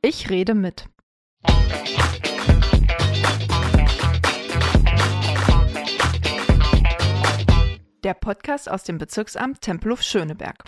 Ich rede mit. Der Podcast aus dem Bezirksamt Tempelhof Schöneberg.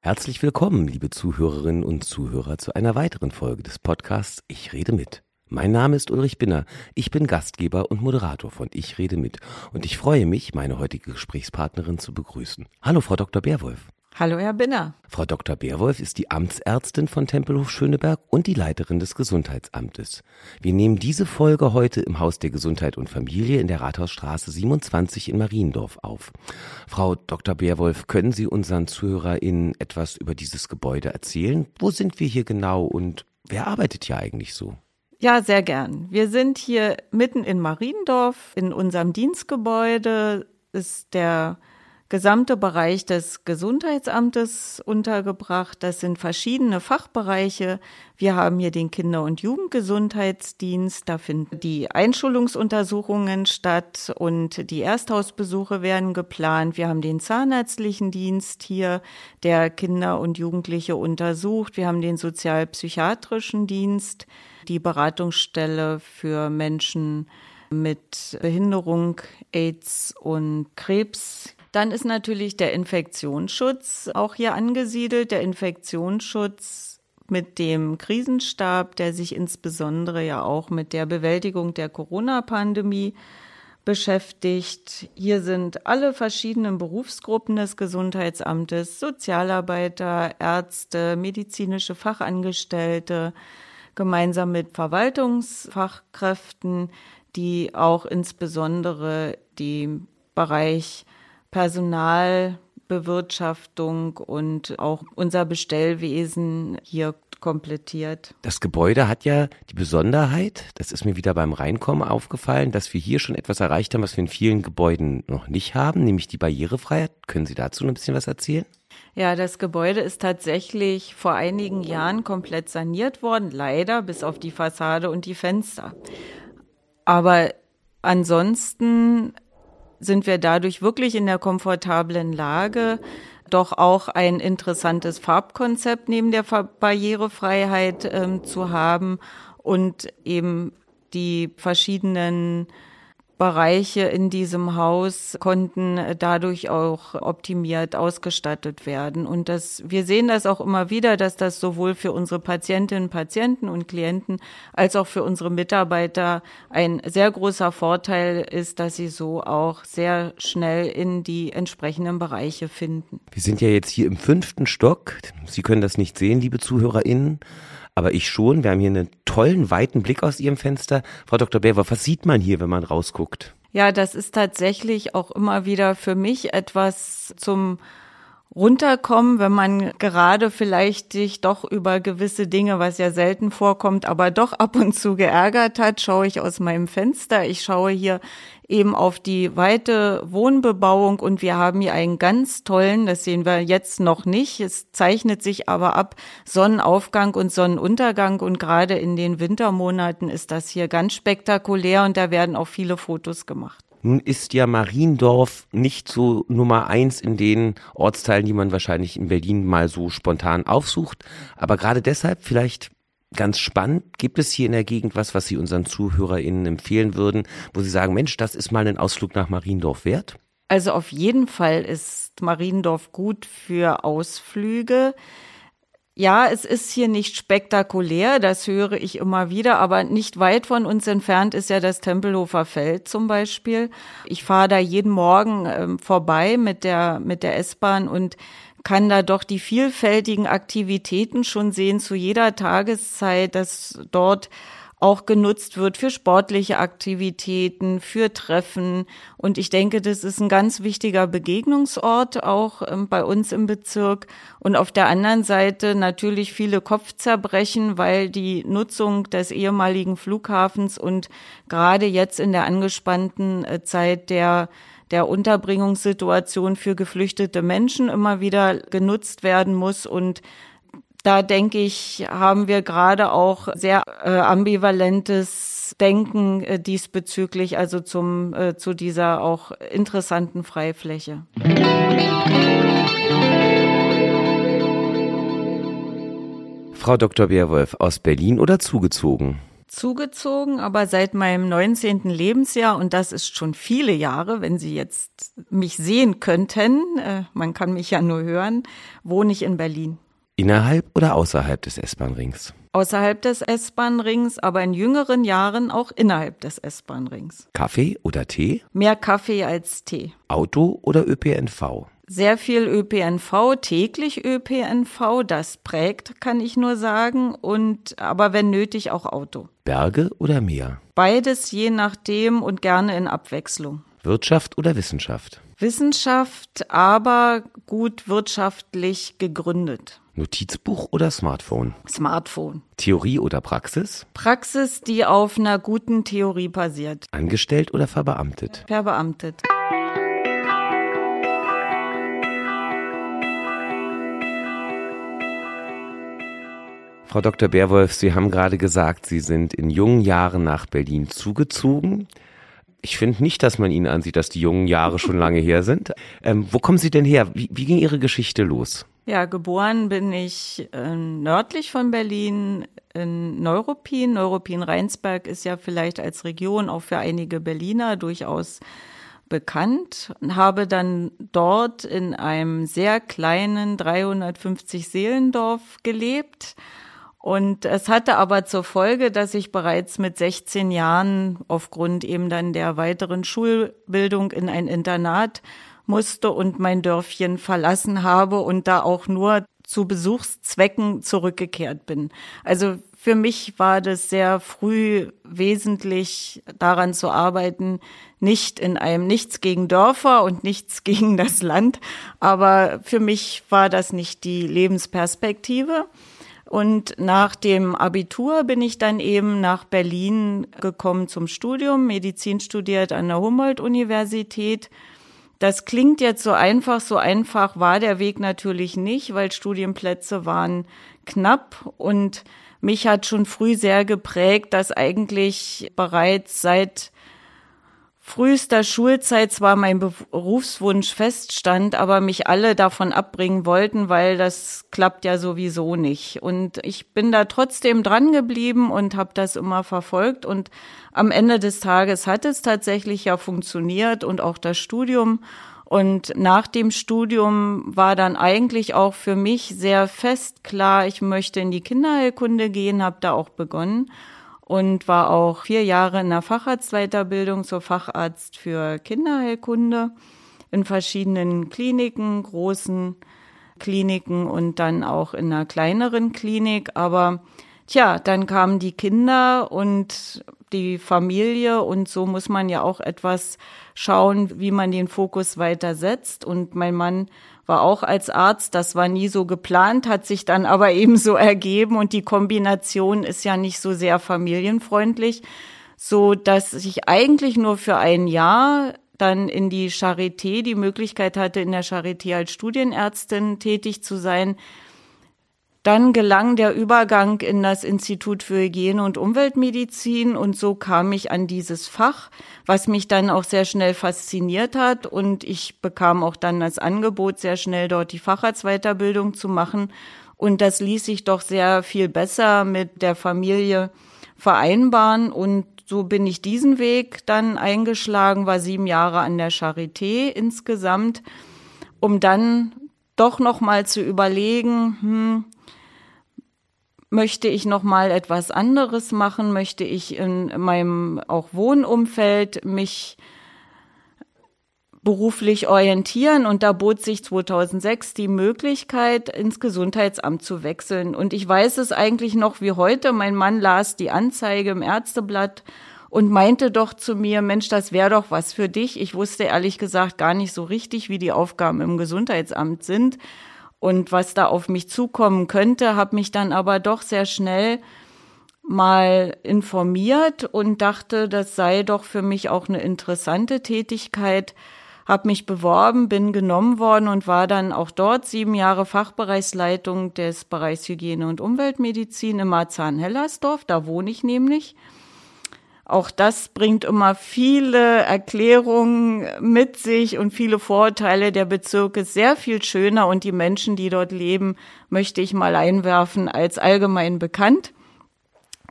Herzlich willkommen, liebe Zuhörerinnen und Zuhörer, zu einer weiteren Folge des Podcasts Ich rede mit. Mein Name ist Ulrich Binner. Ich bin Gastgeber und Moderator von Ich rede mit. Und ich freue mich, meine heutige Gesprächspartnerin zu begrüßen. Hallo, Frau Dr. Bärwolf. Hallo, Herr Binner. Frau Dr. Bärwolf ist die Amtsärztin von Tempelhof Schöneberg und die Leiterin des Gesundheitsamtes. Wir nehmen diese Folge heute im Haus der Gesundheit und Familie in der Rathausstraße 27 in Mariendorf auf. Frau Dr. Bärwolf, können Sie unseren ZuhörerInnen etwas über dieses Gebäude erzählen? Wo sind wir hier genau und wer arbeitet hier eigentlich so? Ja, sehr gern. Wir sind hier mitten in Mariendorf. In unserem Dienstgebäude ist der gesamte Bereich des Gesundheitsamtes untergebracht. Das sind verschiedene Fachbereiche. Wir haben hier den Kinder- und Jugendgesundheitsdienst. Da finden die Einschulungsuntersuchungen statt und die Ersthausbesuche werden geplant. Wir haben den zahnärztlichen Dienst hier, der Kinder und Jugendliche untersucht. Wir haben den sozialpsychiatrischen Dienst, die Beratungsstelle für Menschen mit Behinderung, AIDS und Krebs dann ist natürlich der Infektionsschutz auch hier angesiedelt. Der Infektionsschutz mit dem Krisenstab, der sich insbesondere ja auch mit der Bewältigung der Corona-Pandemie beschäftigt. Hier sind alle verschiedenen Berufsgruppen des Gesundheitsamtes, Sozialarbeiter, Ärzte, medizinische Fachangestellte, gemeinsam mit Verwaltungsfachkräften, die auch insbesondere den Bereich Personalbewirtschaftung und auch unser Bestellwesen hier komplettiert. Das Gebäude hat ja die Besonderheit, das ist mir wieder beim Reinkommen aufgefallen, dass wir hier schon etwas erreicht haben, was wir in vielen Gebäuden noch nicht haben, nämlich die Barrierefreiheit. Können Sie dazu ein bisschen was erzählen? Ja, das Gebäude ist tatsächlich vor einigen Jahren komplett saniert worden, leider bis auf die Fassade und die Fenster. Aber ansonsten sind wir dadurch wirklich in der komfortablen Lage, doch auch ein interessantes Farbkonzept neben der Barrierefreiheit ähm, zu haben und eben die verschiedenen Bereiche in diesem Haus konnten dadurch auch optimiert ausgestattet werden. Und das, wir sehen das auch immer wieder, dass das sowohl für unsere Patientinnen, Patienten und Klienten als auch für unsere Mitarbeiter ein sehr großer Vorteil ist, dass sie so auch sehr schnell in die entsprechenden Bereiche finden. Wir sind ja jetzt hier im fünften Stock. Sie können das nicht sehen, liebe ZuhörerInnen aber ich schon. Wir haben hier einen tollen, weiten Blick aus Ihrem Fenster. Frau Dr. Bever, was sieht man hier, wenn man rausguckt? Ja, das ist tatsächlich auch immer wieder für mich etwas zum runterkommen, wenn man gerade vielleicht sich doch über gewisse Dinge, was ja selten vorkommt, aber doch ab und zu geärgert hat, schaue ich aus meinem Fenster. Ich schaue hier eben auf die weite Wohnbebauung und wir haben hier einen ganz tollen, das sehen wir jetzt noch nicht, es zeichnet sich aber ab, Sonnenaufgang und Sonnenuntergang und gerade in den Wintermonaten ist das hier ganz spektakulär und da werden auch viele Fotos gemacht. Nun ist ja Mariendorf nicht so Nummer eins in den Ortsteilen, die man wahrscheinlich in Berlin mal so spontan aufsucht. Aber gerade deshalb vielleicht ganz spannend. Gibt es hier in der Gegend was, was Sie unseren ZuhörerInnen empfehlen würden, wo Sie sagen, Mensch, das ist mal ein Ausflug nach Mariendorf wert? Also auf jeden Fall ist Mariendorf gut für Ausflüge. Ja, es ist hier nicht spektakulär, das höre ich immer wieder, aber nicht weit von uns entfernt ist ja das Tempelhofer Feld zum Beispiel. Ich fahre da jeden Morgen ähm, vorbei mit der, mit der S-Bahn und kann da doch die vielfältigen Aktivitäten schon sehen zu jeder Tageszeit, dass dort auch genutzt wird für sportliche Aktivitäten, für Treffen. Und ich denke, das ist ein ganz wichtiger Begegnungsort auch ähm, bei uns im Bezirk. Und auf der anderen Seite natürlich viele Kopfzerbrechen, weil die Nutzung des ehemaligen Flughafens und gerade jetzt in der angespannten äh, Zeit der der Unterbringungssituation für geflüchtete Menschen immer wieder genutzt werden muss und da denke ich, haben wir gerade auch sehr äh, ambivalentes Denken äh, diesbezüglich, also zum, äh, zu dieser auch interessanten Freifläche. Frau Dr. Beerwolf aus Berlin oder zugezogen? Zugezogen, aber seit meinem 19. Lebensjahr, und das ist schon viele Jahre, wenn Sie jetzt mich sehen könnten, äh, man kann mich ja nur hören, wohne ich in Berlin. Innerhalb oder außerhalb des S-Bahn-Rings? Außerhalb des S-Bahn-Rings, aber in jüngeren Jahren auch innerhalb des S-Bahn-Rings. Kaffee oder Tee? Mehr Kaffee als Tee. Auto oder ÖPNV? Sehr viel ÖPNV, täglich ÖPNV, das prägt, kann ich nur sagen, und aber wenn nötig auch Auto. Berge oder Meer? Beides je nachdem und gerne in Abwechslung. Wirtschaft oder Wissenschaft? Wissenschaft, aber gut wirtschaftlich gegründet. Notizbuch oder Smartphone? Smartphone. Theorie oder Praxis? Praxis, die auf einer guten Theorie basiert. Angestellt oder verbeamtet? Verbeamtet. Frau Dr. Beerwolf, Sie haben gerade gesagt, Sie sind in jungen Jahren nach Berlin zugezogen. Ich finde nicht, dass man Ihnen ansieht, dass die jungen Jahre schon lange her sind. Ähm, wo kommen Sie denn her? Wie, wie ging Ihre Geschichte los? Ja, geboren bin ich äh, nördlich von Berlin in Neuruppin. Neuruppin-Rheinsberg ist ja vielleicht als Region auch für einige Berliner durchaus bekannt habe dann dort in einem sehr kleinen 350 Seelendorf gelebt. Und es hatte aber zur Folge, dass ich bereits mit 16 Jahren aufgrund eben dann der weiteren Schulbildung in ein Internat musste und mein Dörfchen verlassen habe und da auch nur zu Besuchszwecken zurückgekehrt bin. Also für mich war das sehr früh wesentlich daran zu arbeiten, nicht in einem nichts gegen Dörfer und nichts gegen das Land, aber für mich war das nicht die Lebensperspektive. Und nach dem Abitur bin ich dann eben nach Berlin gekommen zum Studium, Medizin studiert an der Humboldt-Universität. Das klingt jetzt so einfach, so einfach war der Weg natürlich nicht, weil Studienplätze waren knapp. Und mich hat schon früh sehr geprägt, dass eigentlich bereits seit frühester Schulzeit zwar mein Berufswunsch feststand, aber mich alle davon abbringen wollten, weil das klappt ja sowieso nicht. Und ich bin da trotzdem dran geblieben und habe das immer verfolgt. Und am Ende des Tages hat es tatsächlich ja funktioniert und auch das Studium. Und nach dem Studium war dann eigentlich auch für mich sehr fest klar, ich möchte in die Kinderheilkunde gehen, habe da auch begonnen und war auch vier Jahre in der Facharztweiterbildung zur Facharzt für Kinderheilkunde in verschiedenen Kliniken, großen Kliniken und dann auch in einer kleineren Klinik. Aber tja, dann kamen die Kinder und die Familie und so muss man ja auch etwas schauen, wie man den Fokus weiter setzt. Und mein Mann war auch als Arzt, das war nie so geplant, hat sich dann aber eben so ergeben. Und die Kombination ist ja nicht so sehr familienfreundlich, so dass ich eigentlich nur für ein Jahr dann in die Charité die Möglichkeit hatte, in der Charité als Studienärztin tätig zu sein, dann gelang der Übergang in das Institut für Hygiene und Umweltmedizin und so kam ich an dieses Fach, was mich dann auch sehr schnell fasziniert hat. Und ich bekam auch dann das Angebot, sehr schnell dort die Facharztweiterbildung zu machen. Und das ließ sich doch sehr viel besser mit der Familie vereinbaren. Und so bin ich diesen Weg dann eingeschlagen, war sieben Jahre an der Charité insgesamt, um dann doch noch mal zu überlegen, hm, möchte ich noch mal etwas anderes machen, möchte ich in meinem auch Wohnumfeld mich beruflich orientieren und da bot sich 2006 die Möglichkeit, ins Gesundheitsamt zu wechseln. Und ich weiß es eigentlich noch wie heute. Mein Mann las die Anzeige im Ärzteblatt und meinte doch zu mir, Mensch, das wäre doch was für dich. Ich wusste ehrlich gesagt gar nicht so richtig, wie die Aufgaben im Gesundheitsamt sind und was da auf mich zukommen könnte, habe mich dann aber doch sehr schnell mal informiert und dachte, das sei doch für mich auch eine interessante Tätigkeit, habe mich beworben, bin genommen worden und war dann auch dort sieben Jahre Fachbereichsleitung des Bereichs Hygiene und Umweltmedizin im Marzahn-Hellersdorf. Da wohne ich nämlich. Auch das bringt immer viele Erklärungen mit sich und viele Vorteile. Der Bezirk ist sehr viel schöner und die Menschen, die dort leben, möchte ich mal einwerfen als allgemein bekannt.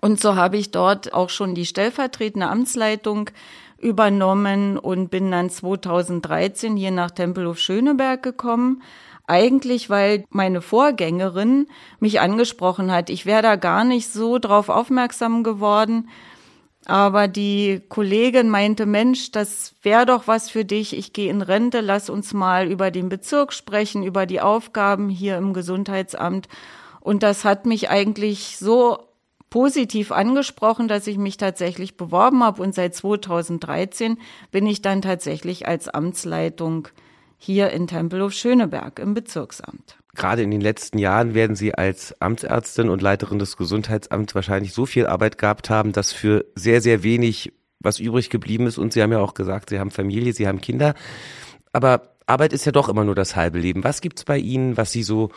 Und so habe ich dort auch schon die stellvertretende Amtsleitung übernommen und bin dann 2013 hier nach Tempelhof Schöneberg gekommen. Eigentlich, weil meine Vorgängerin mich angesprochen hat. Ich wäre da gar nicht so drauf aufmerksam geworden. Aber die Kollegin meinte, Mensch, das wäre doch was für dich. Ich gehe in Rente, lass uns mal über den Bezirk sprechen, über die Aufgaben hier im Gesundheitsamt. Und das hat mich eigentlich so positiv angesprochen, dass ich mich tatsächlich beworben habe. Und seit 2013 bin ich dann tatsächlich als Amtsleitung hier in Tempelhof Schöneberg im Bezirksamt. Gerade in den letzten Jahren werden Sie als Amtsärztin und Leiterin des Gesundheitsamts wahrscheinlich so viel Arbeit gehabt haben, dass für sehr, sehr wenig was übrig geblieben ist. Und Sie haben ja auch gesagt, Sie haben Familie, Sie haben Kinder. Aber Arbeit ist ja doch immer nur das halbe Leben. Was gibt's bei Ihnen, was Sie so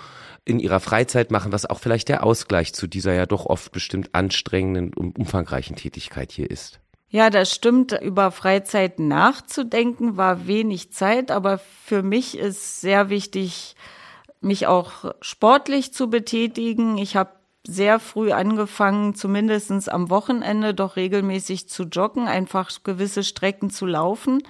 in ihrer Freizeit machen, was auch vielleicht der Ausgleich zu dieser ja doch oft bestimmt anstrengenden und umfangreichen Tätigkeit hier ist. Ja, das stimmt. Über Freizeit nachzudenken war wenig Zeit, aber für mich ist sehr wichtig, mich auch sportlich zu betätigen. Ich habe sehr früh angefangen, zumindestens am Wochenende doch regelmäßig zu joggen, einfach gewisse Strecken zu laufen.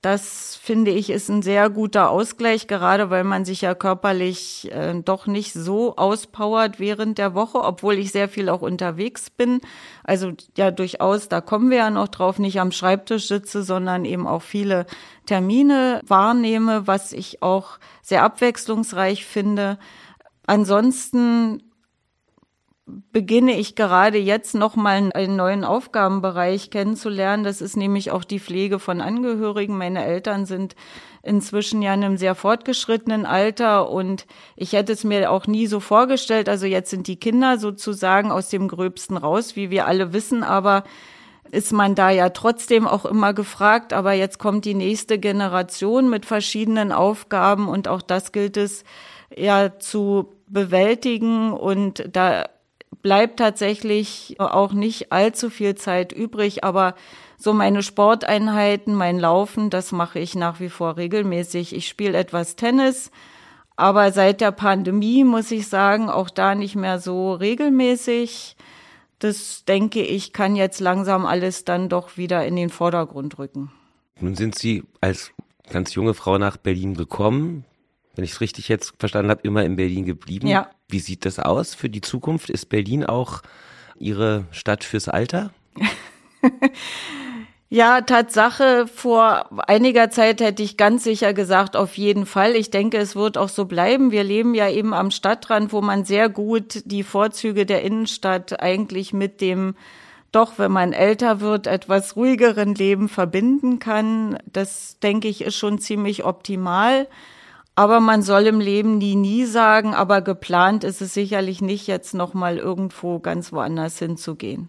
Das finde ich ist ein sehr guter Ausgleich, gerade weil man sich ja körperlich äh, doch nicht so auspowert während der Woche, obwohl ich sehr viel auch unterwegs bin. Also ja, durchaus, da kommen wir ja noch drauf, nicht am Schreibtisch sitze, sondern eben auch viele Termine wahrnehme, was ich auch sehr abwechslungsreich finde. Ansonsten beginne ich gerade jetzt nochmal einen neuen Aufgabenbereich kennenzulernen. Das ist nämlich auch die Pflege von Angehörigen. Meine Eltern sind inzwischen ja in einem sehr fortgeschrittenen Alter und ich hätte es mir auch nie so vorgestellt. Also jetzt sind die Kinder sozusagen aus dem Gröbsten raus, wie wir alle wissen, aber ist man da ja trotzdem auch immer gefragt. Aber jetzt kommt die nächste Generation mit verschiedenen Aufgaben und auch das gilt es ja zu bewältigen und da bleibt tatsächlich auch nicht allzu viel Zeit übrig, aber so meine Sporteinheiten, mein Laufen, das mache ich nach wie vor regelmäßig. Ich spiele etwas Tennis, aber seit der Pandemie muss ich sagen, auch da nicht mehr so regelmäßig. Das denke ich, kann jetzt langsam alles dann doch wieder in den Vordergrund rücken. Nun sind Sie als ganz junge Frau nach Berlin gekommen wenn ich es richtig jetzt verstanden habe, immer in Berlin geblieben. Ja. Wie sieht das aus für die Zukunft? Ist Berlin auch Ihre Stadt fürs Alter? Ja, Tatsache, vor einiger Zeit hätte ich ganz sicher gesagt, auf jeden Fall. Ich denke, es wird auch so bleiben. Wir leben ja eben am Stadtrand, wo man sehr gut die Vorzüge der Innenstadt eigentlich mit dem doch, wenn man älter wird, etwas ruhigeren Leben verbinden kann. Das, denke ich, ist schon ziemlich optimal. Aber man soll im Leben nie, nie sagen, aber geplant ist es sicherlich nicht, jetzt nochmal irgendwo ganz woanders hinzugehen.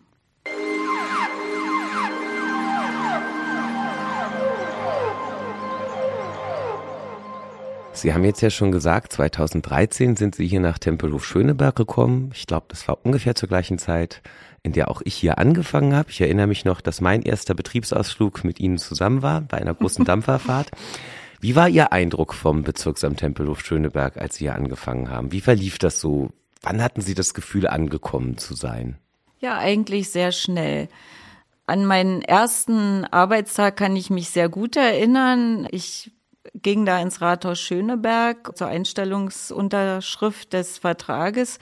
Sie haben jetzt ja schon gesagt, 2013 sind Sie hier nach Tempelhof Schöneberg gekommen. Ich glaube, das war ungefähr zur gleichen Zeit, in der auch ich hier angefangen habe. Ich erinnere mich noch, dass mein erster Betriebsausflug mit Ihnen zusammen war, bei einer großen Dampferfahrt. Wie war Ihr Eindruck vom Bezirksamt Tempelhof Schöneberg, als Sie hier angefangen haben? Wie verlief das so? Wann hatten Sie das Gefühl, angekommen zu sein? Ja, eigentlich sehr schnell. An meinen ersten Arbeitstag kann ich mich sehr gut erinnern. Ich ging da ins Rathaus Schöneberg zur Einstellungsunterschrift des Vertrages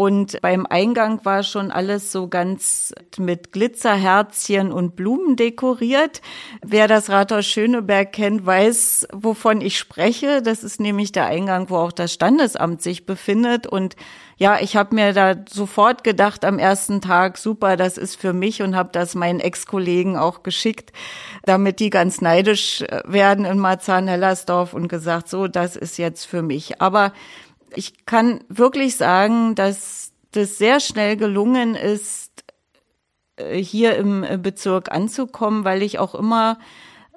und beim Eingang war schon alles so ganz mit Glitzerherzchen und Blumen dekoriert. Wer das Rathaus Schöneberg kennt, weiß, wovon ich spreche. Das ist nämlich der Eingang, wo auch das Standesamt sich befindet. Und ja, ich habe mir da sofort gedacht am ersten Tag, super, das ist für mich und habe das meinen Ex-Kollegen auch geschickt, damit die ganz neidisch werden in Marzahn-Hellersdorf und gesagt, so, das ist jetzt für mich. Aber ich kann wirklich sagen, dass das sehr schnell gelungen ist, äh, hier im äh, Bezirk anzukommen, weil ich auch immer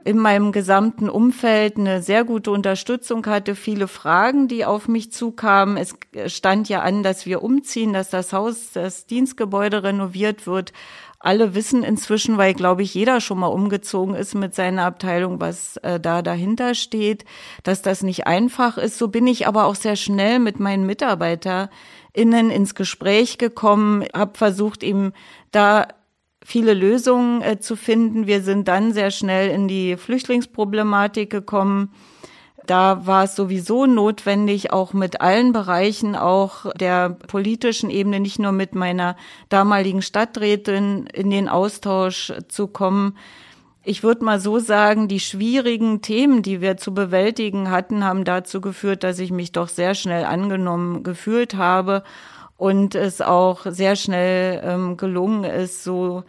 in meinem gesamten Umfeld eine sehr gute Unterstützung hatte, viele Fragen, die auf mich zukamen. Es stand ja an, dass wir umziehen, dass das Haus, das Dienstgebäude renoviert wird. Alle wissen inzwischen, weil, glaube ich, jeder schon mal umgezogen ist mit seiner Abteilung, was äh, da dahinter steht, dass das nicht einfach ist. So bin ich aber auch sehr schnell mit meinen MitarbeiterInnen ins Gespräch gekommen, habe versucht, ihm da viele Lösungen äh, zu finden. Wir sind dann sehr schnell in die Flüchtlingsproblematik gekommen. Da war es sowieso notwendig, auch mit allen Bereichen, auch der politischen Ebene, nicht nur mit meiner damaligen Stadträtin in den Austausch zu kommen. Ich würde mal so sagen, die schwierigen Themen, die wir zu bewältigen hatten, haben dazu geführt, dass ich mich doch sehr schnell angenommen gefühlt habe und es auch sehr schnell ähm, gelungen ist, so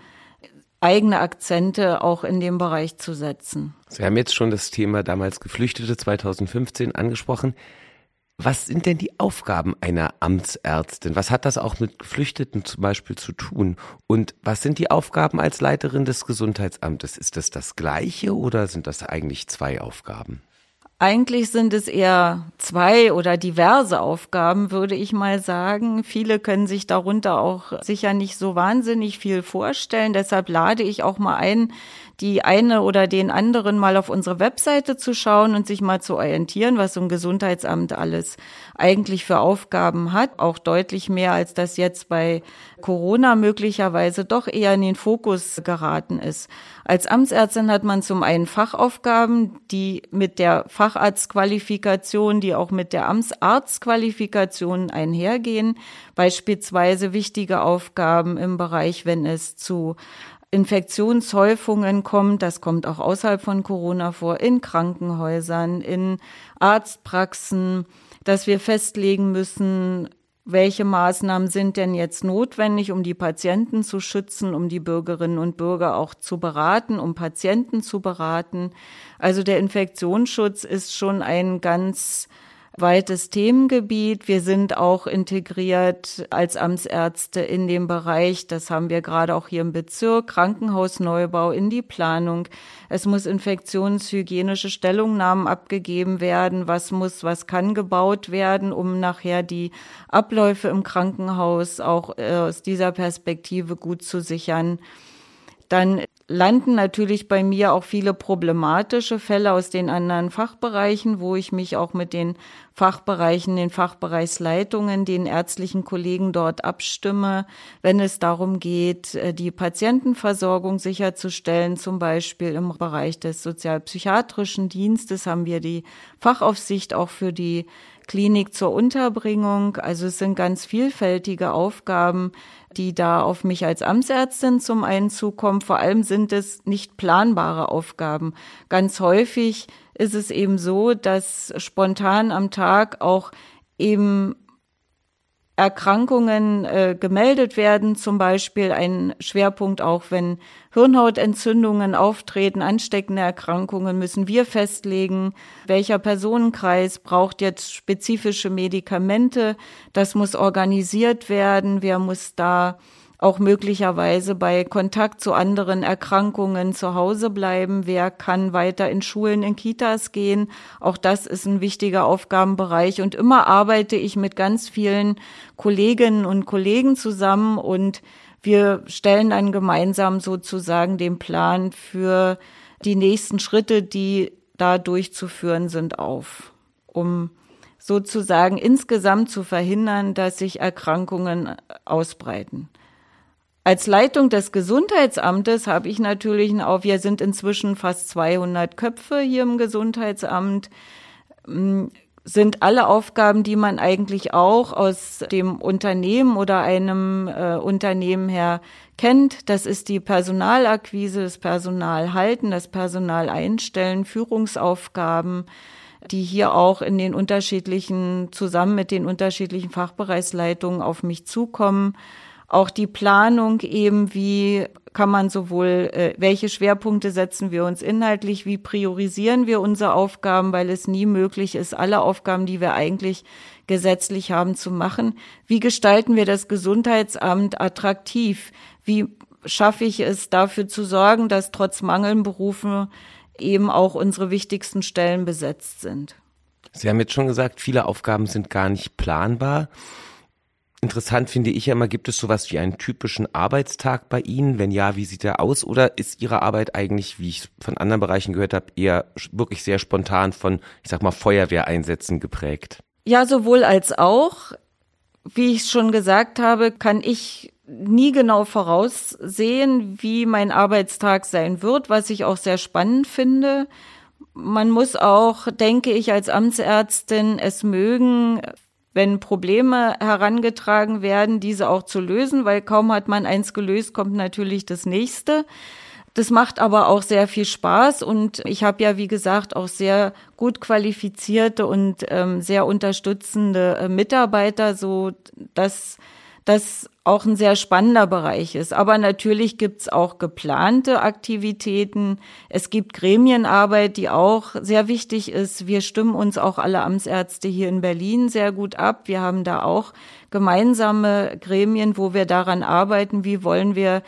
eigene Akzente auch in dem Bereich zu setzen. Sie haben jetzt schon das Thema damals Geflüchtete 2015 angesprochen. Was sind denn die Aufgaben einer Amtsärztin? Was hat das auch mit Geflüchteten zum Beispiel zu tun? Und was sind die Aufgaben als Leiterin des Gesundheitsamtes? Ist das das gleiche oder sind das eigentlich zwei Aufgaben? Eigentlich sind es eher zwei oder diverse Aufgaben, würde ich mal sagen. Viele können sich darunter auch sicher nicht so wahnsinnig viel vorstellen. Deshalb lade ich auch mal ein, die eine oder den anderen mal auf unsere Webseite zu schauen und sich mal zu orientieren, was so ein Gesundheitsamt alles eigentlich für Aufgaben hat. Auch deutlich mehr, als das jetzt bei Corona möglicherweise doch eher in den Fokus geraten ist. Als Amtsärztin hat man zum einen Fachaufgaben, die mit der Facharztqualifikation, die auch mit der Amtsarztqualifikation einhergehen. Beispielsweise wichtige Aufgaben im Bereich, wenn es zu Infektionshäufungen kommt, das kommt auch außerhalb von Corona vor, in Krankenhäusern, in Arztpraxen, dass wir festlegen müssen, welche Maßnahmen sind denn jetzt notwendig, um die Patienten zu schützen, um die Bürgerinnen und Bürger auch zu beraten, um Patienten zu beraten. Also der Infektionsschutz ist schon ein ganz weites Themengebiet. Wir sind auch integriert als Amtsärzte in dem Bereich, das haben wir gerade auch hier im Bezirk, Krankenhausneubau in die Planung. Es muss infektionshygienische Stellungnahmen abgegeben werden. Was muss, was kann gebaut werden, um nachher die Abläufe im Krankenhaus auch äh, aus dieser Perspektive gut zu sichern. Dann landen natürlich bei mir auch viele problematische Fälle aus den anderen Fachbereichen, wo ich mich auch mit den Fachbereichen, den Fachbereichsleitungen, den ärztlichen Kollegen dort abstimme, wenn es darum geht, äh, die Patientenversorgung sicherzustellen. Zum Beispiel im Bereich des sozialpsychiatrischen Dienstes haben wir die Fachaufsicht auch für die Klinik zur Unterbringung. Also es sind ganz vielfältige Aufgaben, die da auf mich als Amtsärztin zum einen zukommen. Vor allem sind es nicht planbare Aufgaben. Ganz häufig ist es eben so, dass spontan am Tag auch eben Erkrankungen äh, gemeldet werden, zum Beispiel ein Schwerpunkt auch, wenn Hirnhautentzündungen auftreten, ansteckende Erkrankungen, müssen wir festlegen, welcher Personenkreis braucht jetzt spezifische Medikamente. Das muss organisiert werden. Wer muss da auch möglicherweise bei Kontakt zu anderen Erkrankungen zu Hause bleiben? Wer kann weiter in Schulen, in Kitas gehen? Auch das ist ein wichtiger Aufgabenbereich. Und immer arbeite ich mit ganz vielen Kolleginnen und Kollegen zusammen und wir stellen dann gemeinsam sozusagen den Plan für die nächsten Schritte, die da durchzuführen sind, auf, um sozusagen insgesamt zu verhindern, dass sich Erkrankungen ausbreiten. Als Leitung des Gesundheitsamtes habe ich natürlich auch, wir sind inzwischen fast 200 Köpfe hier im Gesundheitsamt, hm, sind alle Aufgaben, die man eigentlich auch aus dem Unternehmen oder einem äh, Unternehmen her kennt. Das ist die Personalakquise, das Personalhalten, das Personal einstellen, Führungsaufgaben, die hier auch in den unterschiedlichen, zusammen mit den unterschiedlichen Fachbereichsleitungen auf mich zukommen auch die Planung eben, wie kann man sowohl, äh, welche Schwerpunkte setzen wir uns inhaltlich, wie priorisieren wir unsere Aufgaben, weil es nie möglich ist, alle Aufgaben, die wir eigentlich gesetzlich haben, zu machen. Wie gestalten wir das Gesundheitsamt attraktiv? Wie schaffe ich es, dafür zu sorgen, dass trotz Mangeln Berufen eben auch unsere wichtigsten Stellen besetzt sind. Sie haben jetzt schon gesagt, viele Aufgaben sind gar nicht planbar. Interessant finde ich ja immer, gibt es sowas wie einen typischen Arbeitstag bei Ihnen? Wenn ja, wie sieht der aus? Oder ist Ihre Arbeit eigentlich, wie ich von anderen Bereichen gehört habe, eher wirklich sehr spontan von, ich sag mal, Feuerwehreinsätzen geprägt? Ja, sowohl als auch. Wie ich schon gesagt habe, kann ich nie genau voraussehen, wie mein Arbeitstag sein wird, was ich auch sehr spannend finde. Man muss auch, denke ich, als Amtsärztin es mögen, wenn Probleme herangetragen werden, diese auch zu lösen, weil kaum hat man eins gelöst, kommt natürlich das nächste. Das macht aber auch sehr viel Spaß und ich habe ja, wie gesagt, auch sehr gut qualifizierte und ähm, sehr unterstützende äh, Mitarbeiter, so dass das auch ein sehr spannender Bereich ist. Aber natürlich gibt's auch geplante Aktivitäten. Es gibt Gremienarbeit, die auch sehr wichtig ist. Wir stimmen uns auch alle Amtsärzte hier in Berlin sehr gut ab. Wir haben da auch gemeinsame Gremien, wo wir daran arbeiten, wie wollen wir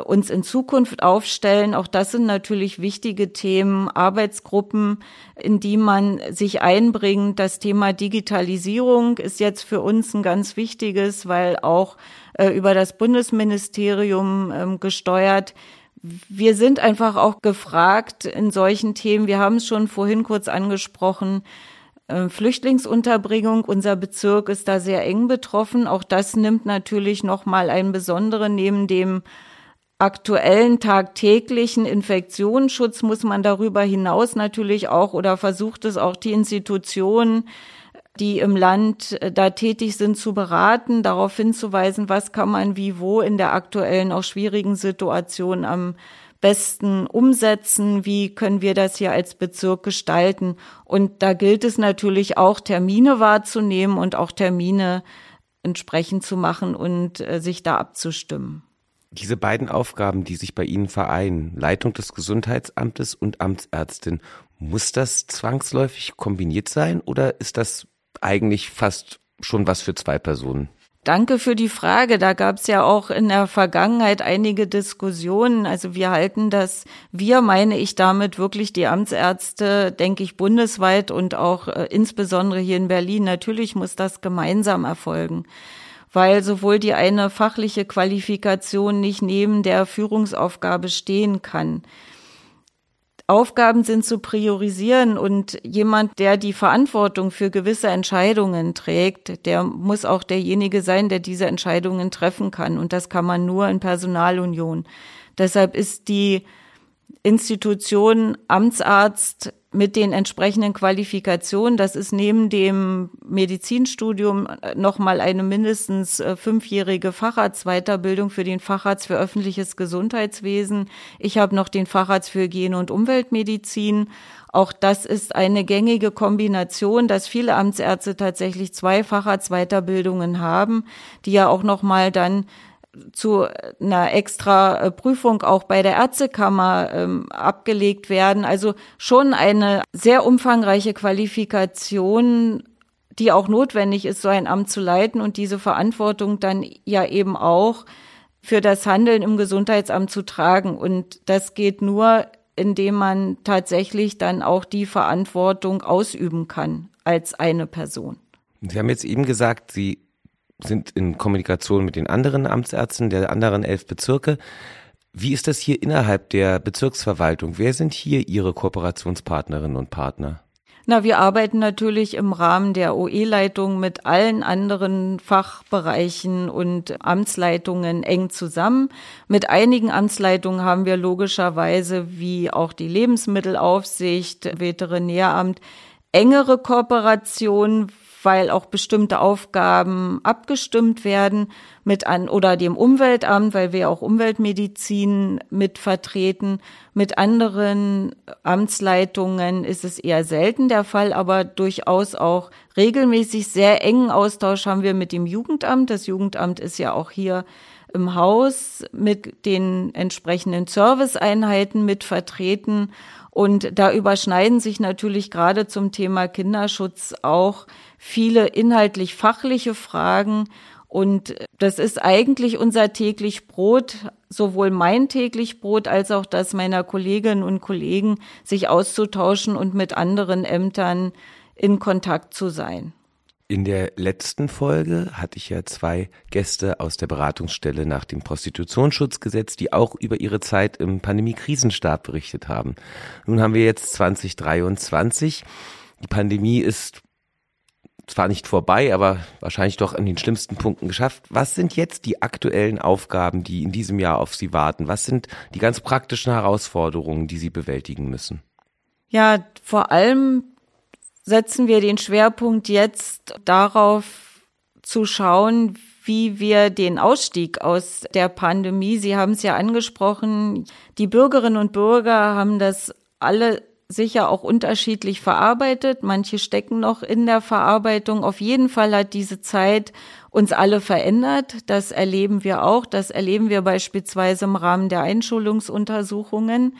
uns in Zukunft aufstellen. Auch das sind natürlich wichtige Themen, Arbeitsgruppen, in die man sich einbringt. Das Thema Digitalisierung ist jetzt für uns ein ganz wichtiges, weil auch äh, über das Bundesministerium ähm, gesteuert wir sind einfach auch gefragt in solchen Themen. Wir haben es schon vorhin kurz angesprochen. Äh, Flüchtlingsunterbringung, unser Bezirk ist da sehr eng betroffen. Auch das nimmt natürlich nochmal einen besonderen neben dem aktuellen tagtäglichen Infektionsschutz muss man darüber hinaus natürlich auch oder versucht es auch die Institutionen, die im Land äh, da tätig sind, zu beraten, darauf hinzuweisen, was kann man wie wo in der aktuellen auch schwierigen Situation am besten umsetzen, wie können wir das hier als Bezirk gestalten. Und da gilt es natürlich auch, Termine wahrzunehmen und auch Termine entsprechend zu machen und äh, sich da abzustimmen. Diese beiden Aufgaben, die sich bei Ihnen vereinen, Leitung des Gesundheitsamtes und Amtsärztin, muss das zwangsläufig kombiniert sein oder ist das eigentlich fast schon was für zwei Personen? Danke für die Frage. Da gab es ja auch in der Vergangenheit einige Diskussionen. Also wir halten das, wir meine ich damit wirklich die Amtsärzte, denke ich, bundesweit und auch äh, insbesondere hier in Berlin. Natürlich muss das gemeinsam erfolgen weil sowohl die eine fachliche Qualifikation nicht neben der Führungsaufgabe stehen kann. Aufgaben sind zu priorisieren und jemand, der die Verantwortung für gewisse Entscheidungen trägt, der muss auch derjenige sein, der diese Entscheidungen treffen kann. Und das kann man nur in Personalunion. Deshalb ist die Institution Amtsarzt mit den entsprechenden Qualifikationen. Das ist neben dem Medizinstudium nochmal eine mindestens äh, fünfjährige Facharztweiterbildung für den Facharzt für öffentliches Gesundheitswesen. Ich habe noch den Facharzt für Hygiene und Umweltmedizin. Auch das ist eine gängige Kombination, dass viele Amtsärzte tatsächlich zwei Facharztweiterbildungen haben, die ja auch nochmal dann zu einer extra äh, Prüfung auch bei der Ärztekammer ähm, abgelegt werden. Also schon eine sehr umfangreiche Qualifikation, die auch notwendig ist, so ein Amt zu leiten und diese Verantwortung dann ja eben auch für das Handeln im Gesundheitsamt zu tragen. Und das geht nur, indem man tatsächlich dann auch die Verantwortung ausüben kann als eine Person. Sie haben jetzt eben gesagt, Sie sind in Kommunikation mit den anderen Amtsärzten der anderen elf Bezirke. Wie ist das hier innerhalb der Bezirksverwaltung? Wer sind hier Ihre Kooperationspartnerinnen und Partner? Na, wir arbeiten natürlich im Rahmen der OE-Leitung mit allen anderen Fachbereichen und Amtsleitungen eng zusammen. Mit einigen Amtsleitungen haben wir logischerweise, wie auch die Lebensmittelaufsicht, Veterinäramt, engere Kooperation, weil auch bestimmte Aufgaben abgestimmt werden mit an oder dem Umweltamt, weil wir auch Umweltmedizin mit vertreten. Mit anderen Amtsleitungen ist es eher selten der Fall, aber durchaus auch regelmäßig sehr engen Austausch haben wir mit dem Jugendamt. Das Jugendamt ist ja auch hier im Haus mit den entsprechenden Serviceeinheiten mit vertreten. Und da überschneiden sich natürlich gerade zum Thema Kinderschutz auch viele inhaltlich fachliche Fragen. Und das ist eigentlich unser täglich Brot, sowohl mein täglich Brot als auch das meiner Kolleginnen und Kollegen, sich auszutauschen und mit anderen Ämtern in Kontakt zu sein. In der letzten Folge hatte ich ja zwei Gäste aus der Beratungsstelle nach dem Prostitutionsschutzgesetz, die auch über ihre Zeit im Pandemie-Krisenstab berichtet haben. Nun haben wir jetzt 2023. Die Pandemie ist zwar nicht vorbei, aber wahrscheinlich doch an den schlimmsten Punkten geschafft. Was sind jetzt die aktuellen Aufgaben, die in diesem Jahr auf Sie warten? Was sind die ganz praktischen Herausforderungen, die Sie bewältigen müssen? Ja, vor allem setzen wir den Schwerpunkt jetzt darauf zu schauen, wie wir den Ausstieg aus der Pandemie, Sie haben es ja angesprochen, die Bürgerinnen und Bürger haben das alle sicher auch unterschiedlich verarbeitet. Manche stecken noch in der Verarbeitung. Auf jeden Fall hat diese Zeit uns alle verändert. Das erleben wir auch. Das erleben wir beispielsweise im Rahmen der Einschulungsuntersuchungen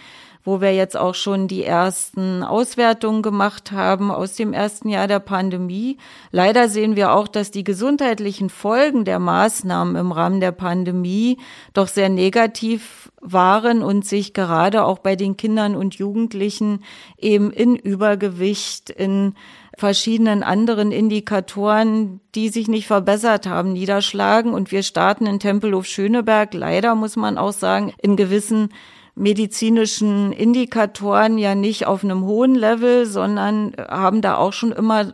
wo wir jetzt auch schon die ersten Auswertungen gemacht haben aus dem ersten Jahr der Pandemie. Leider sehen wir auch, dass die gesundheitlichen Folgen der Maßnahmen im Rahmen der Pandemie doch sehr negativ waren und sich gerade auch bei den Kindern und Jugendlichen eben in Übergewicht, in verschiedenen anderen Indikatoren, die sich nicht verbessert haben, niederschlagen. Und wir starten in Tempelhof Schöneberg, leider muss man auch sagen, in gewissen medizinischen Indikatoren ja nicht auf einem hohen Level, sondern haben da auch schon immer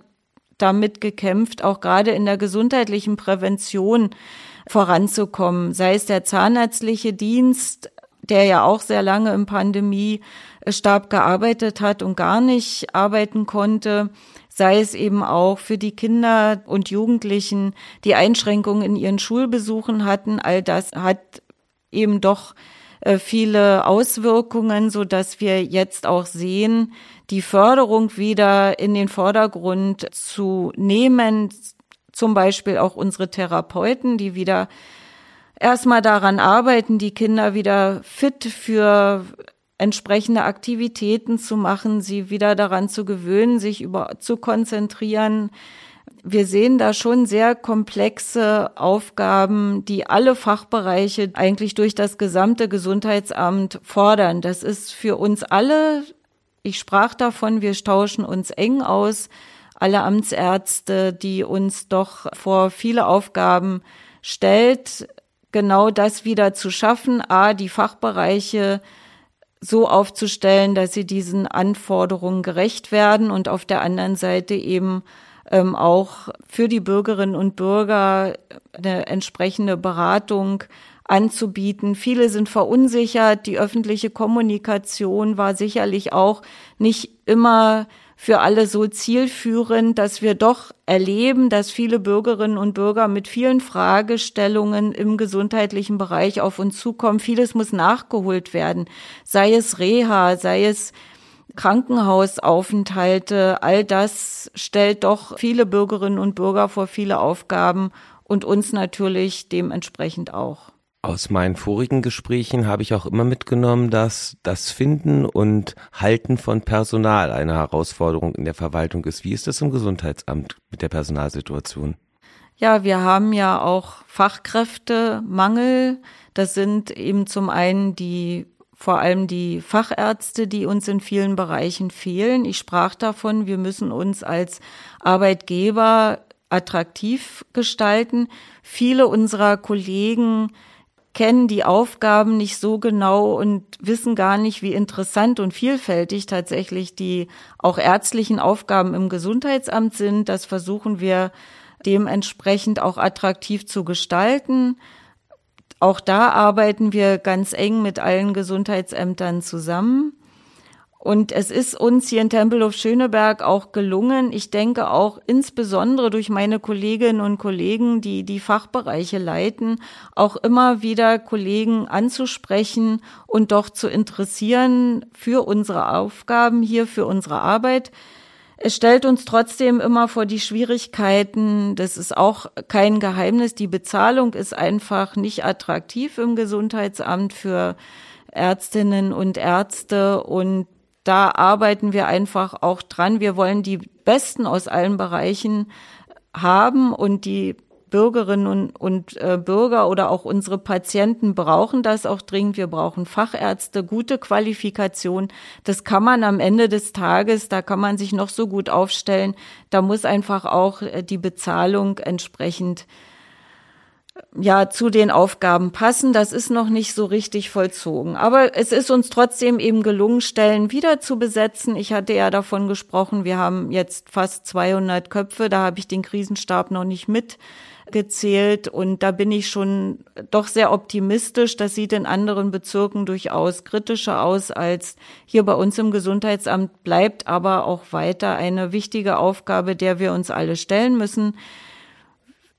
damit gekämpft, auch gerade in der gesundheitlichen Prävention voranzukommen, sei es der zahnärztliche Dienst, der ja auch sehr lange im Pandemiestab gearbeitet hat und gar nicht arbeiten konnte, sei es eben auch für die Kinder und Jugendlichen, die Einschränkungen in ihren Schulbesuchen hatten. All das hat eben doch äh, viele Auswirkungen, so dass wir jetzt auch sehen, die Förderung wieder in den Vordergrund zu nehmen, zum Beispiel auch unsere Therapeuten, die wieder erstmal daran arbeiten, die Kinder wieder fit für entsprechende Aktivitäten zu machen, sie wieder daran zu gewöhnen, sich über zu konzentrieren, wir sehen da schon sehr komplexe Aufgaben, die alle Fachbereiche eigentlich durch das gesamte Gesundheitsamt fordern. Das ist für uns alle, ich sprach davon, wir tauschen uns eng aus, alle Amtsärzte, die uns doch vor viele Aufgaben stellt, genau das wieder zu schaffen, a, die Fachbereiche so aufzustellen, dass sie diesen Anforderungen gerecht werden und auf der anderen Seite eben ähm, auch für die Bürgerinnen und Bürger eine entsprechende Beratung anzubieten. Viele sind verunsichert. Die öffentliche Kommunikation war sicherlich auch nicht immer für alle so zielführend, dass wir doch erleben, dass viele Bürgerinnen und Bürger mit vielen Fragestellungen im gesundheitlichen Bereich auf uns zukommen. Vieles muss nachgeholt werden, sei es Reha, sei es Krankenhausaufenthalte, all das stellt doch viele Bürgerinnen und Bürger vor viele Aufgaben und uns natürlich dementsprechend auch. Aus meinen vorigen Gesprächen habe ich auch immer mitgenommen, dass das Finden und Halten von Personal eine Herausforderung in der Verwaltung ist. Wie ist das im Gesundheitsamt mit der Personalsituation? Ja, wir haben ja auch Fachkräftemangel. Das sind eben zum einen die vor allem die Fachärzte, die uns in vielen Bereichen fehlen. Ich sprach davon, wir müssen uns als Arbeitgeber attraktiv gestalten. Viele unserer Kollegen kennen die Aufgaben nicht so genau und wissen gar nicht, wie interessant und vielfältig tatsächlich die auch ärztlichen Aufgaben im Gesundheitsamt sind. Das versuchen wir dementsprechend auch attraktiv zu gestalten. Auch da arbeiten wir ganz eng mit allen Gesundheitsämtern zusammen. Und es ist uns hier in Tempelhof Schöneberg auch gelungen, ich denke auch insbesondere durch meine Kolleginnen und Kollegen, die die Fachbereiche leiten, auch immer wieder Kollegen anzusprechen und doch zu interessieren für unsere Aufgaben hier, für unsere Arbeit. Es stellt uns trotzdem immer vor die Schwierigkeiten. Das ist auch kein Geheimnis. Die Bezahlung ist einfach nicht attraktiv im Gesundheitsamt für Ärztinnen und Ärzte und da arbeiten wir einfach auch dran. Wir wollen die Besten aus allen Bereichen haben und die Bürgerinnen und, und äh, Bürger oder auch unsere Patienten brauchen das auch dringend. Wir brauchen Fachärzte, gute Qualifikation. Das kann man am Ende des Tages, da kann man sich noch so gut aufstellen. Da muss einfach auch äh, die Bezahlung entsprechend ja zu den Aufgaben passen. Das ist noch nicht so richtig vollzogen. Aber es ist uns trotzdem eben gelungen, Stellen wieder zu besetzen. Ich hatte ja davon gesprochen, wir haben jetzt fast 200 Köpfe. Da habe ich den Krisenstab noch nicht mitgezählt. Und da bin ich schon doch sehr optimistisch. Das sieht in anderen Bezirken durchaus kritischer aus als hier bei uns im Gesundheitsamt, bleibt aber auch weiter eine wichtige Aufgabe, der wir uns alle stellen müssen.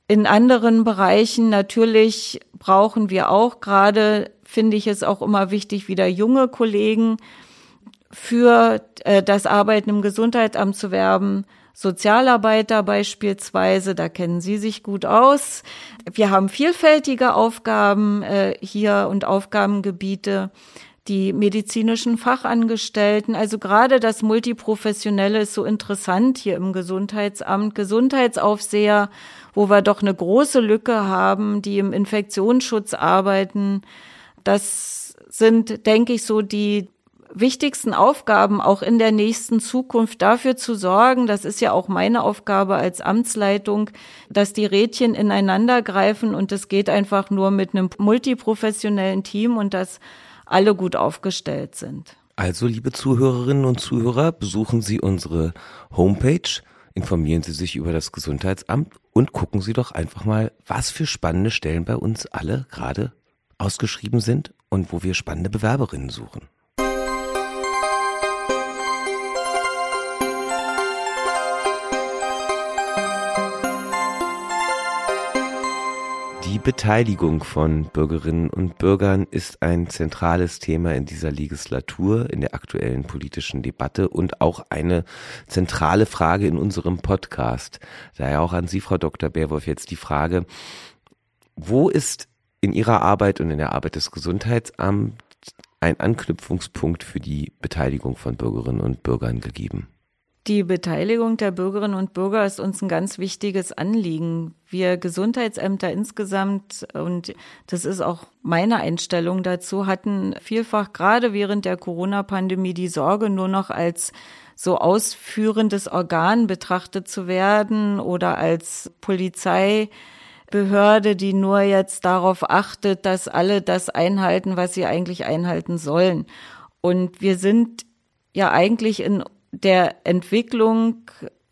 In anderen Bereichen natürlich brauchen wir auch gerade, finde ich es auch immer wichtig, wieder junge Kollegen für äh, das Arbeiten im Gesundheitsamt zu werben. Sozialarbeiter beispielsweise, da kennen Sie sich gut aus. Wir haben vielfältige Aufgaben äh, hier und Aufgabengebiete die medizinischen Fachangestellten. Also gerade das Multiprofessionelle ist so interessant hier im Gesundheitsamt. Gesundheitsaufseher, wo wir doch eine große Lücke haben, die im Infektionsschutz arbeiten. Das sind, denke ich, so die wichtigsten Aufgaben auch in der nächsten Zukunft dafür zu sorgen, das ist ja auch meine Aufgabe als Amtsleitung, dass die Rädchen ineinander greifen und es geht einfach nur mit einem multiprofessionellen Team und dass alle gut aufgestellt sind. Also, liebe Zuhörerinnen und Zuhörer, besuchen Sie unsere Homepage, informieren Sie sich über das Gesundheitsamt und gucken Sie doch einfach mal, was für spannende Stellen bei uns alle gerade ausgeschrieben sind und wo wir spannende Bewerberinnen suchen. Die Beteiligung von Bürgerinnen und Bürgern ist ein zentrales Thema in dieser Legislatur, in der aktuellen politischen Debatte und auch eine zentrale Frage in unserem Podcast. Daher auch an Sie, Frau Dr. Beerwolf, jetzt die Frage, wo ist in Ihrer Arbeit und in der Arbeit des Gesundheitsamts ein Anknüpfungspunkt für die Beteiligung von Bürgerinnen und Bürgern gegeben? Die Beteiligung der Bürgerinnen und Bürger ist uns ein ganz wichtiges Anliegen. Wir Gesundheitsämter insgesamt, und das ist auch meine Einstellung dazu, hatten vielfach gerade während der Corona-Pandemie die Sorge, nur noch als so ausführendes Organ betrachtet zu werden oder als Polizeibehörde, die nur jetzt darauf achtet, dass alle das einhalten, was sie eigentlich einhalten sollen. Und wir sind ja eigentlich in der Entwicklung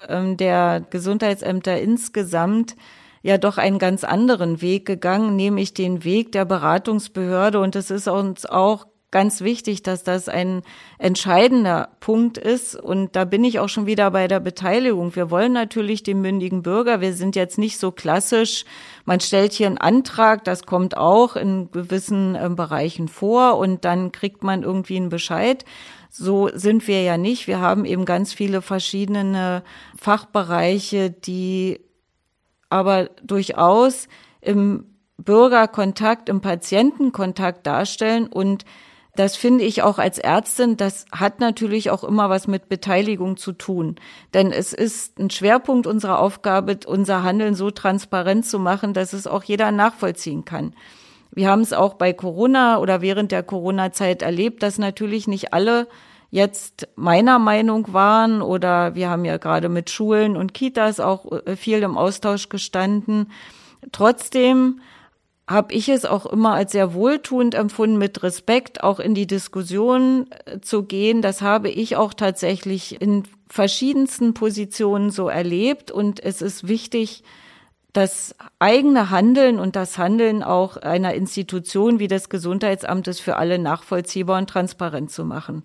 ähm, der Gesundheitsämter insgesamt ja doch einen ganz anderen Weg gegangen, nämlich den Weg der Beratungsbehörde. Und es ist uns auch ganz wichtig, dass das ein entscheidender Punkt ist. Und da bin ich auch schon wieder bei der Beteiligung. Wir wollen natürlich den mündigen Bürger. Wir sind jetzt nicht so klassisch. Man stellt hier einen Antrag, das kommt auch in gewissen äh, Bereichen vor und dann kriegt man irgendwie einen Bescheid, so sind wir ja nicht. Wir haben eben ganz viele verschiedene Fachbereiche, die aber durchaus im Bürgerkontakt, im Patientenkontakt darstellen und das finde ich auch als Ärztin, das hat natürlich auch immer was mit Beteiligung zu tun. Denn es ist ein Schwerpunkt unserer Aufgabe, unser Handeln so transparent zu machen, dass es auch jeder nachvollziehen kann. Wir haben es auch bei Corona oder während der Corona-Zeit erlebt, dass natürlich nicht alle jetzt meiner Meinung waren oder wir haben ja gerade mit Schulen und Kitas auch äh, viel im Austausch gestanden. Trotzdem habe ich es auch immer als sehr wohltuend empfunden, mit Respekt auch in die Diskussion äh, zu gehen. Das habe ich auch tatsächlich in verschiedensten Positionen so erlebt. Und es ist wichtig, das eigene Handeln und das Handeln auch einer Institution wie des Gesundheitsamtes für alle nachvollziehbar und transparent zu machen.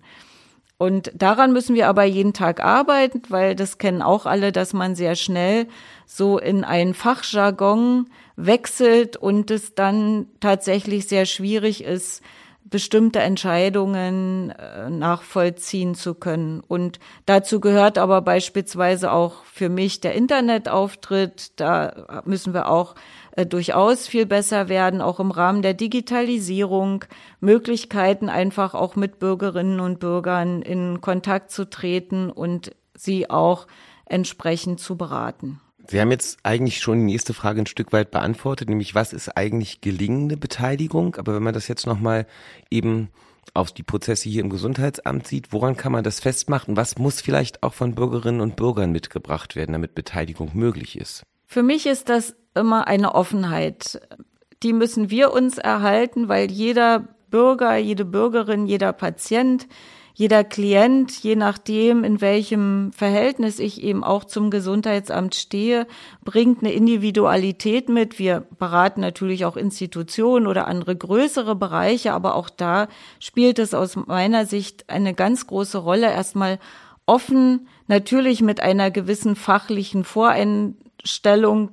Und daran müssen wir aber jeden Tag arbeiten, weil das kennen auch alle, dass man sehr schnell so in einen Fachjargon wechselt und es dann tatsächlich sehr schwierig ist, bestimmte Entscheidungen äh, nachvollziehen zu können. Und dazu gehört aber beispielsweise auch für mich der Internetauftritt. Da müssen wir auch äh, durchaus viel besser werden, auch im Rahmen der Digitalisierung, Möglichkeiten einfach auch mit Bürgerinnen und Bürgern in Kontakt zu treten und sie auch entsprechend zu beraten. Sie haben jetzt eigentlich schon die nächste Frage ein Stück weit beantwortet, nämlich was ist eigentlich gelingende Beteiligung? Aber wenn man das jetzt nochmal eben auf die Prozesse hier im Gesundheitsamt sieht, woran kann man das festmachen? Was muss vielleicht auch von Bürgerinnen und Bürgern mitgebracht werden, damit Beteiligung möglich ist? Für mich ist das immer eine Offenheit. Die müssen wir uns erhalten, weil jeder Bürger, jede Bürgerin, jeder Patient jeder Klient, je nachdem, in welchem Verhältnis ich eben auch zum Gesundheitsamt stehe, bringt eine Individualität mit. Wir beraten natürlich auch Institutionen oder andere größere Bereiche, aber auch da spielt es aus meiner Sicht eine ganz große Rolle, erstmal offen, natürlich mit einer gewissen fachlichen Voreinstellung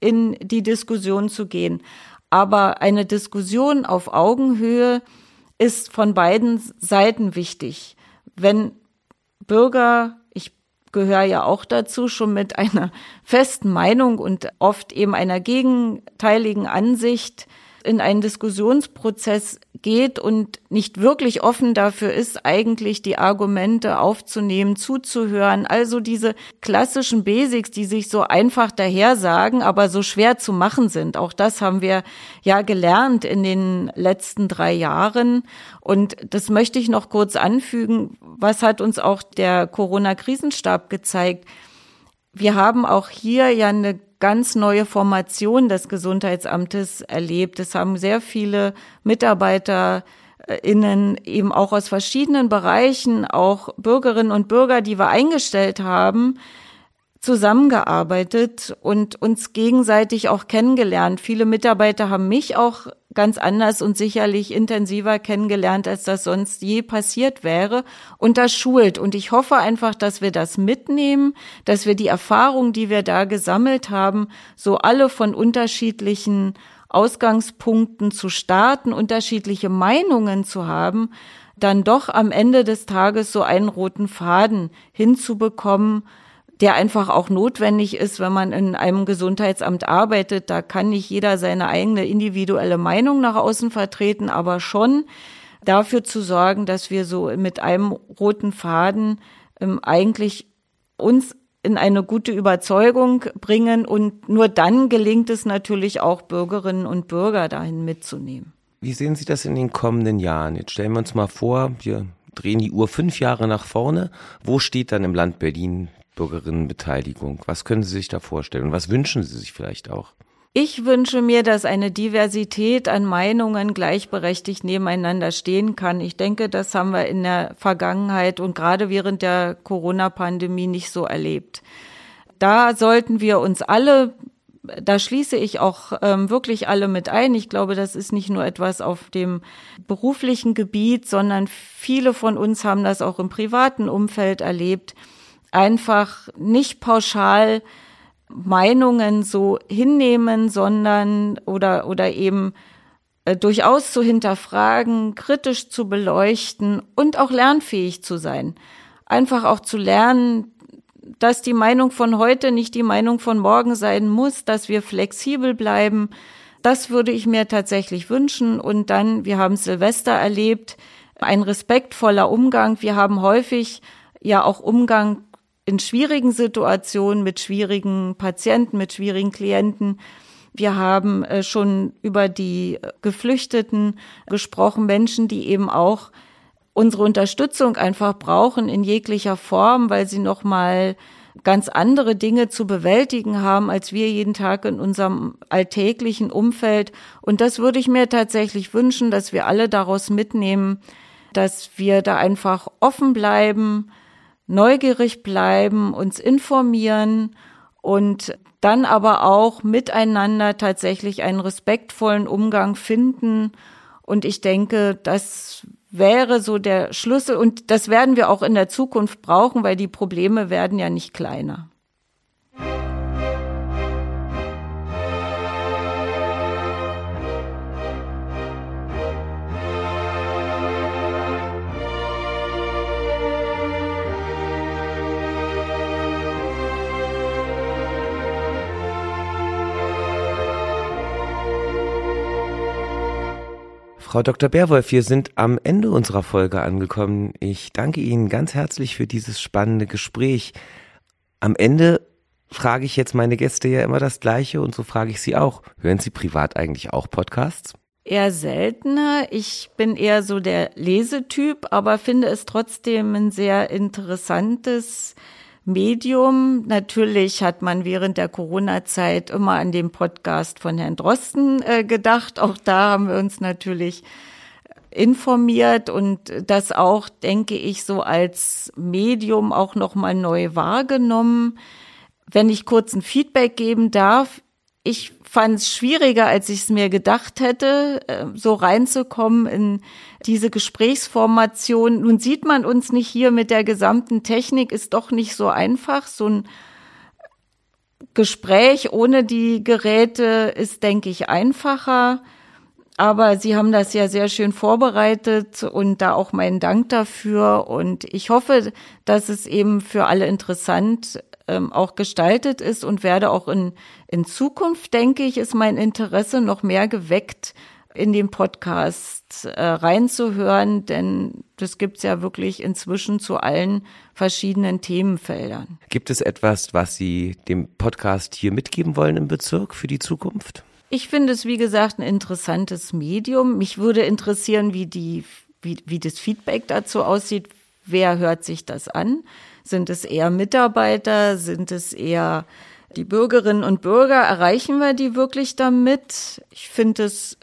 in die Diskussion zu gehen. Aber eine Diskussion auf Augenhöhe, ist von beiden Seiten wichtig. Wenn Bürger, ich gehöre ja auch dazu, schon mit einer festen Meinung und oft eben einer gegenteiligen Ansicht in einen Diskussionsprozess geht und nicht wirklich offen dafür ist, eigentlich die Argumente aufzunehmen, zuzuhören. Also diese klassischen Basics, die sich so einfach daher sagen, aber so schwer zu machen sind. Auch das haben wir ja gelernt in den letzten drei Jahren. Und das möchte ich noch kurz anfügen. Was hat uns auch der Corona-Krisenstab gezeigt? Wir haben auch hier ja eine ganz neue Formation des Gesundheitsamtes erlebt. Es haben sehr viele MitarbeiterInnen eben auch aus verschiedenen Bereichen, auch Bürgerinnen und Bürger, die wir eingestellt haben, zusammengearbeitet und uns gegenseitig auch kennengelernt. Viele Mitarbeiter haben mich auch ganz anders und sicherlich intensiver kennengelernt, als das sonst je passiert wäre. Und das schult. Und ich hoffe einfach, dass wir das mitnehmen, dass wir die Erfahrung, die wir da gesammelt haben, so alle von unterschiedlichen Ausgangspunkten zu starten, unterschiedliche Meinungen zu haben, dann doch am Ende des Tages so einen roten Faden hinzubekommen, der einfach auch notwendig ist, wenn man in einem Gesundheitsamt arbeitet. Da kann nicht jeder seine eigene individuelle Meinung nach außen vertreten, aber schon dafür zu sorgen, dass wir so mit einem roten Faden ähm, eigentlich uns in eine gute Überzeugung bringen und nur dann gelingt es natürlich auch Bürgerinnen und Bürger dahin mitzunehmen. Wie sehen Sie das in den kommenden Jahren? Jetzt stellen wir uns mal vor, wir drehen die Uhr fünf Jahre nach vorne. Wo steht dann im Land Berlin Bürgerinnenbeteiligung? Was können Sie sich da vorstellen was wünschen Sie sich vielleicht auch? Ich wünsche mir, dass eine Diversität an Meinungen gleichberechtigt nebeneinander stehen kann. Ich denke, das haben wir in der Vergangenheit und gerade während der Corona-Pandemie nicht so erlebt. Da sollten wir uns alle da schließe ich auch ähm, wirklich alle mit ein. Ich glaube, das ist nicht nur etwas auf dem beruflichen Gebiet, sondern viele von uns haben das auch im privaten Umfeld erlebt einfach nicht pauschal Meinungen so hinnehmen, sondern oder oder eben äh, durchaus zu hinterfragen, kritisch zu beleuchten und auch lernfähig zu sein. Einfach auch zu lernen, dass die Meinung von heute nicht die Meinung von morgen sein muss, dass wir flexibel bleiben. Das würde ich mir tatsächlich wünschen. Und dann, wir haben Silvester erlebt, ein respektvoller Umgang. Wir haben häufig ja auch Umgang in schwierigen Situationen mit schwierigen Patienten, mit schwierigen Klienten. Wir haben äh, schon über die Geflüchteten gesprochen, Menschen, die eben auch unsere Unterstützung einfach brauchen in jeglicher Form, weil sie noch mal ganz andere Dinge zu bewältigen haben, als wir jeden Tag in unserem alltäglichen Umfeld. Und das würde ich mir tatsächlich wünschen, dass wir alle daraus mitnehmen, dass wir da einfach offen bleiben, neugierig bleiben, uns informieren und dann aber auch miteinander tatsächlich einen respektvollen Umgang finden. Und ich denke, das wäre so der Schlüssel und das werden wir auch in der Zukunft brauchen, weil die Probleme werden ja nicht kleiner. Frau Dr. Berwolf, wir sind am Ende unserer Folge angekommen. Ich danke Ihnen ganz herzlich für dieses spannende Gespräch. Am Ende frage ich jetzt meine Gäste ja immer das Gleiche und so frage ich sie auch. Hören Sie privat eigentlich auch Podcasts? Eher seltener. Ich bin eher so der Lesetyp, aber finde es trotzdem ein sehr interessantes Medium. Natürlich hat man während der Corona-Zeit immer an den Podcast von Herrn Drosten äh, gedacht. Auch da haben wir uns natürlich informiert und das auch, denke ich, so als Medium auch nochmal neu wahrgenommen. Wenn ich kurz ein Feedback geben darf, ich fand es schwieriger, als ich es mir gedacht hätte, äh, so reinzukommen in diese Gesprächsformation. Nun sieht man uns nicht hier mit der gesamten Technik, ist doch nicht so einfach. So ein Gespräch ohne die Geräte ist, denke ich, einfacher. Aber Sie haben das ja sehr schön vorbereitet und da auch meinen Dank dafür. Und ich hoffe, dass es eben für alle interessant ähm, auch gestaltet ist und werde auch in, in Zukunft, denke ich, ist mein Interesse noch mehr geweckt, in den Podcast äh, reinzuhören, denn das gibt's ja wirklich inzwischen zu allen verschiedenen Themenfeldern. Gibt es etwas, was Sie dem Podcast hier mitgeben wollen im Bezirk für die Zukunft? Ich finde es, wie gesagt, ein interessantes Medium. Mich würde interessieren, wie die, wie, wie das Feedback dazu aussieht. Wer hört sich das an? Sind es eher Mitarbeiter? Sind es eher die Bürgerinnen und Bürger? Erreichen wir die wirklich damit? Ich finde es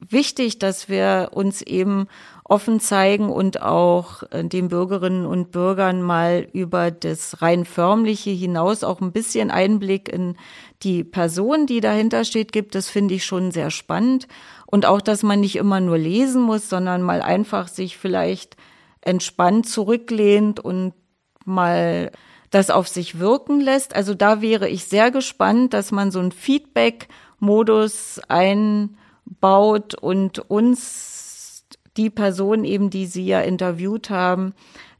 wichtig, dass wir uns eben offen zeigen und auch äh, den Bürgerinnen und Bürgern mal über das rein förmliche hinaus auch ein bisschen Einblick in die Person, die dahinter steht, gibt. Das finde ich schon sehr spannend. Und auch, dass man nicht immer nur lesen muss, sondern mal einfach sich vielleicht entspannt zurücklehnt und mal das auf sich wirken lässt. Also da wäre ich sehr gespannt, dass man so einen Feedback-Modus einbaut und uns die Person eben, die Sie ja interviewt haben,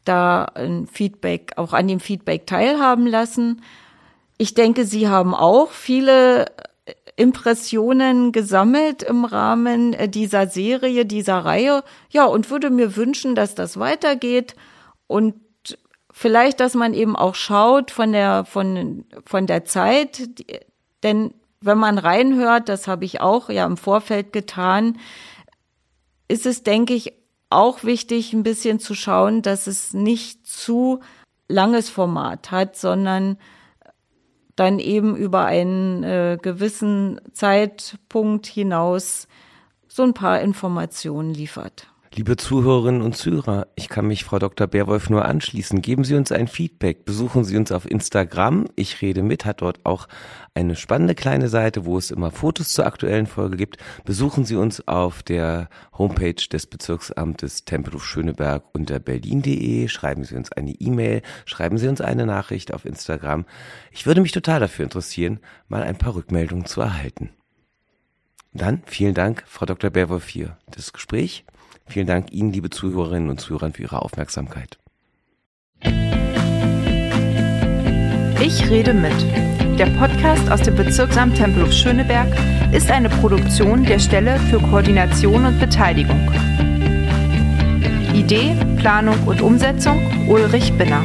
da ein Feedback, auch an dem Feedback teilhaben lassen. Ich denke, Sie haben auch viele Impressionen gesammelt im Rahmen dieser Serie, dieser Reihe. Ja, und würde mir wünschen, dass das weitergeht und vielleicht, dass man eben auch schaut von der, von, von der Zeit, denn wenn man reinhört, das habe ich auch ja im Vorfeld getan, ist es, denke ich, auch wichtig, ein bisschen zu schauen, dass es nicht zu langes Format hat, sondern dann eben über einen äh, gewissen Zeitpunkt hinaus so ein paar Informationen liefert. Liebe Zuhörerinnen und Zuhörer, ich kann mich Frau Dr. Bärwolf nur anschließen. Geben Sie uns ein Feedback, besuchen Sie uns auf Instagram. Ich rede mit, hat dort auch eine spannende kleine Seite, wo es immer Fotos zur aktuellen Folge gibt. Besuchen Sie uns auf der Homepage des Bezirksamtes Tempelhof-Schöneberg unter berlin.de. Schreiben Sie uns eine E-Mail, schreiben Sie uns eine Nachricht auf Instagram. Ich würde mich total dafür interessieren, mal ein paar Rückmeldungen zu erhalten. Dann vielen Dank, Frau Dr. Bärwolf, für das Gespräch. Vielen Dank Ihnen, liebe Zuhörerinnen und Zuhörer, für Ihre Aufmerksamkeit. Ich rede mit. Der Podcast aus dem Bezirksamt Tempelhof Schöneberg ist eine Produktion der Stelle für Koordination und Beteiligung. Idee, Planung und Umsetzung Ulrich Binner.